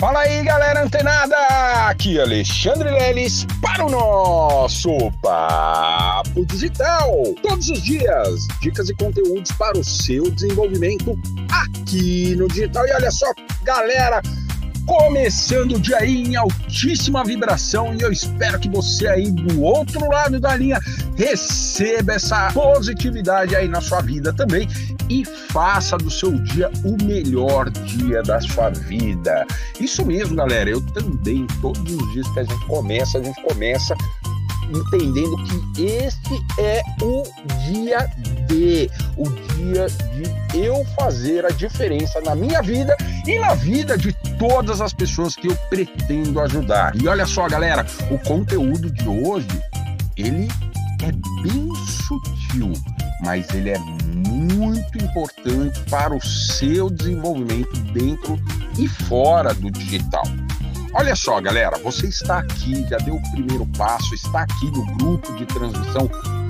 Fala aí, galera antenada! Aqui é Alexandre Leles para o nosso Papo Digital. Todos os dias, dicas e conteúdos para o seu desenvolvimento aqui no digital. E olha só, galera, começando o dia aí em altíssima vibração e eu espero que você aí do outro lado da linha receba essa positividade aí na sua vida também e faça do seu dia o melhor dia da sua vida. Isso mesmo, galera. Eu também, todos os dias que a gente começa, a gente começa entendendo que esse é o dia de, o dia de eu fazer a diferença na minha vida e na vida de todas as pessoas que eu pretendo ajudar. E olha só, galera, o conteúdo de hoje, ele é bem sutil, mas ele é muito importante para o seu desenvolvimento dentro e fora do digital. Olha só, galera, você está aqui, já deu o primeiro passo, está aqui no grupo de transmissão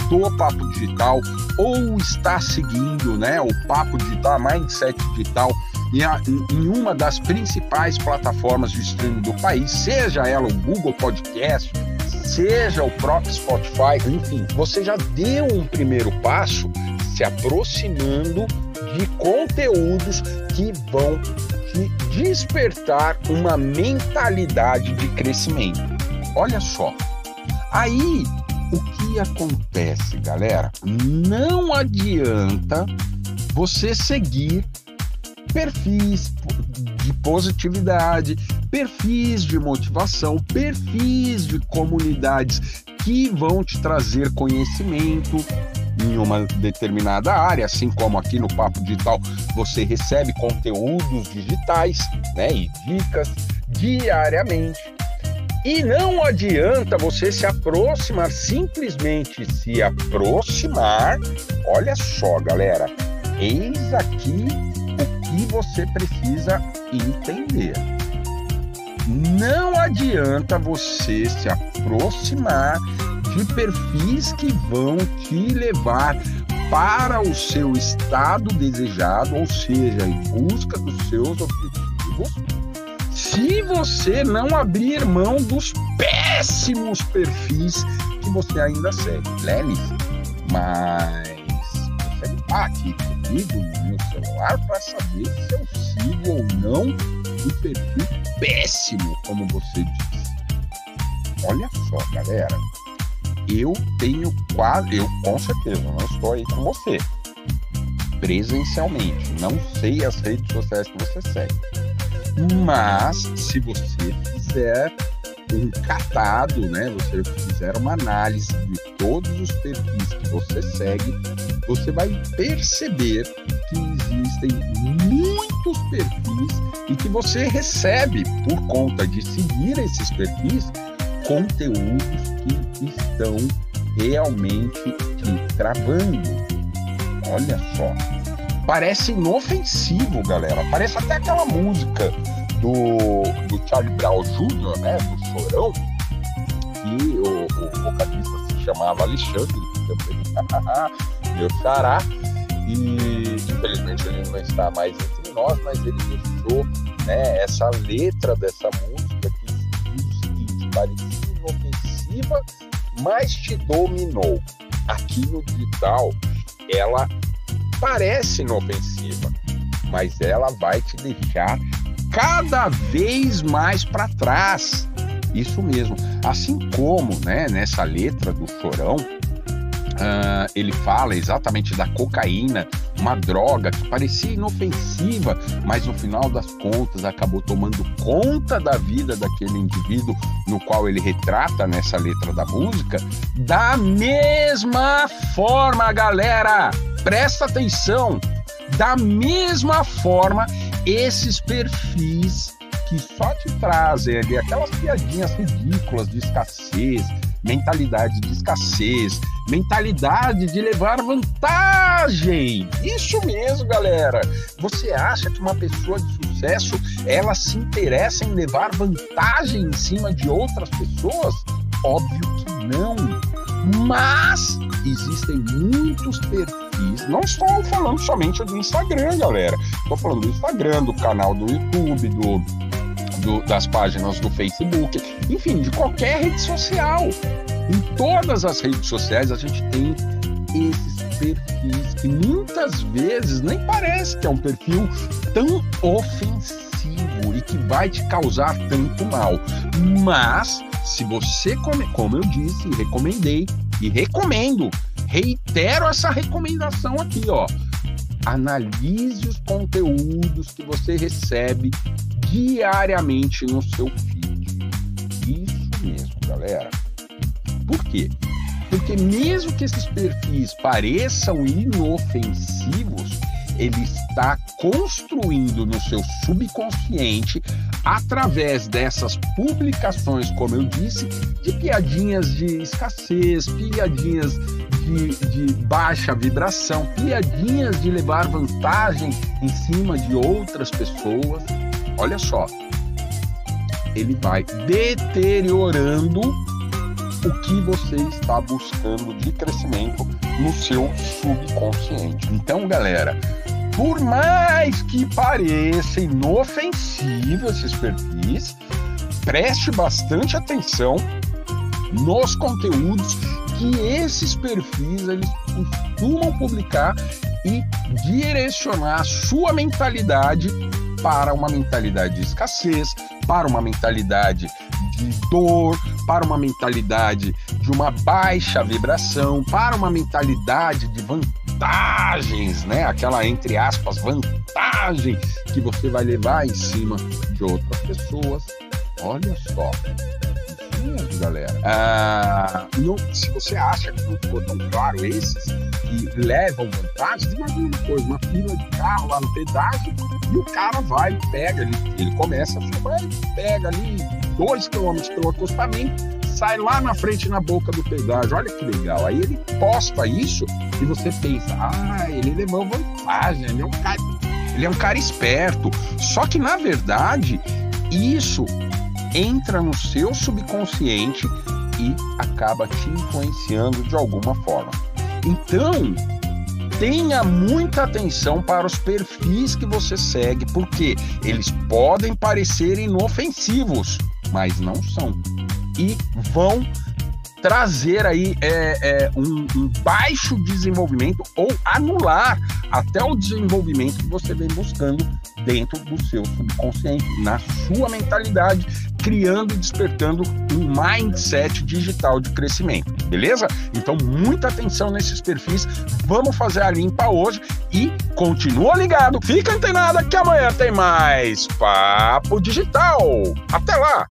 do Papo Digital ou está seguindo né, o Papo Digital, Mindset Digital em uma das principais plataformas de streaming do país, seja ela o Google Podcast, seja o próprio Spotify, enfim, você já deu um primeiro passo se aproximando de conteúdos que vão te despertar uma mentalidade de crescimento. Olha só. Aí, o que acontece, galera? Não adianta você seguir perfis de positividade, perfis de motivação, perfis de comunidades que vão te trazer conhecimento, em uma determinada área, assim como aqui no Papo Digital você recebe conteúdos digitais né, e dicas diariamente. E não adianta você se aproximar, simplesmente se aproximar. Olha só, galera, eis aqui o que você precisa entender. Não adianta você se aproximar de perfis que vão te levar para o seu estado desejado, ou seja, em busca dos seus objetivos, se você não abrir mão dos péssimos perfis que você ainda segue. Lelis, mas você está aqui comigo no meu celular para saber se eu sigo ou não o perfil péssimo, como você disse. Olha só, galera eu tenho quase, eu com certeza não estou aí com você. Presencialmente, não sei as redes sociais que você segue, mas se você fizer um catado, né, você fizer uma análise de todos os perfis que você segue, você vai perceber que existem muitos perfis e que você recebe por conta de seguir esses perfis conteúdos que estão realmente te travando. Olha só. Parece inofensivo, galera. Parece até aquela música do, do Charlie Brown Jr., né? Do Chorão, que o, o vocalista se chamava Alexandre, meu xará. E infelizmente ele não está mais entre nós, mas ele deixou né, essa letra dessa música parecia inofensiva, mas te dominou. Aqui no digital, ela parece inofensiva, mas ela vai te deixar cada vez mais para trás. Isso mesmo. Assim como, né, nessa letra do Chorão, Uh, ele fala exatamente da cocaína, uma droga que parecia inofensiva, mas no final das contas acabou tomando conta da vida daquele indivíduo no qual ele retrata nessa letra da música. Da mesma forma, galera, presta atenção. Da mesma forma, esses perfis que só te trazem ali aquelas piadinhas ridículas de escassez, mentalidade de escassez, mentalidade de levar vantagem. Isso mesmo, galera. Você acha que uma pessoa de sucesso, ela se interessa em levar vantagem em cima de outras pessoas? Óbvio que não. Mas existem muitos perfis. Não estou falando somente do Instagram, galera. Estou falando do Instagram, do canal do YouTube, do do, das páginas do Facebook, enfim, de qualquer rede social. Em todas as redes sociais a gente tem esses perfis que muitas vezes nem parece que é um perfil tão ofensivo e que vai te causar tanto mal. Mas se você come, como eu disse, recomendei e recomendo, reitero essa recomendação aqui, ó. Analise os conteúdos que você recebe diariamente no seu feed. Isso mesmo, galera. Por quê? Porque mesmo que esses perfis pareçam inofensivos, ele está construindo no seu subconsciente, através dessas publicações, como eu disse, de piadinhas de escassez, piadinhas de, de baixa vibração, piadinhas de levar vantagem em cima de outras pessoas. Olha só, ele vai deteriorando o que você está buscando de crescimento no seu subconsciente. Então, galera, por mais que pareça inofensivo esses perfis, preste bastante atenção nos conteúdos que esses perfis eles costumam publicar e direcionar a sua mentalidade para uma mentalidade de escassez, para uma mentalidade de dor, para uma mentalidade de uma baixa vibração, para uma mentalidade de vantagens, né? Aquela entre aspas vantagem que você vai levar em cima de outras pessoas. Olha só. Galera. Ah, não, se você acha que não ficou tão claro esses que levam vantagens, imagina uma coisa, uma fila de carro lá no pedágio e o cara vai, pega, ele, ele começa a filmar, ele pega ali dois quilômetros pelo acostamento, sai lá na frente na boca do pedágio. Olha que legal. Aí ele posta isso e você pensa, ah, ele levou vantagem, ele é um cara, ele é um cara esperto. Só que na verdade, isso entra no seu subconsciente e acaba te influenciando de alguma forma. Então, tenha muita atenção para os perfis que você segue, porque eles podem parecer inofensivos, mas não são. E vão trazer aí é, é, um, um, baixo desenvolvimento ou anular até o desenvolvimento que você vem buscando dentro do seu subconsciente, na sua mentalidade, criando e despertando um mindset digital de crescimento, beleza? Então, muita atenção nesses perfis. Vamos fazer a limpa hoje e continua ligado. Fica antenado que amanhã tem mais Papo Digital. Até lá!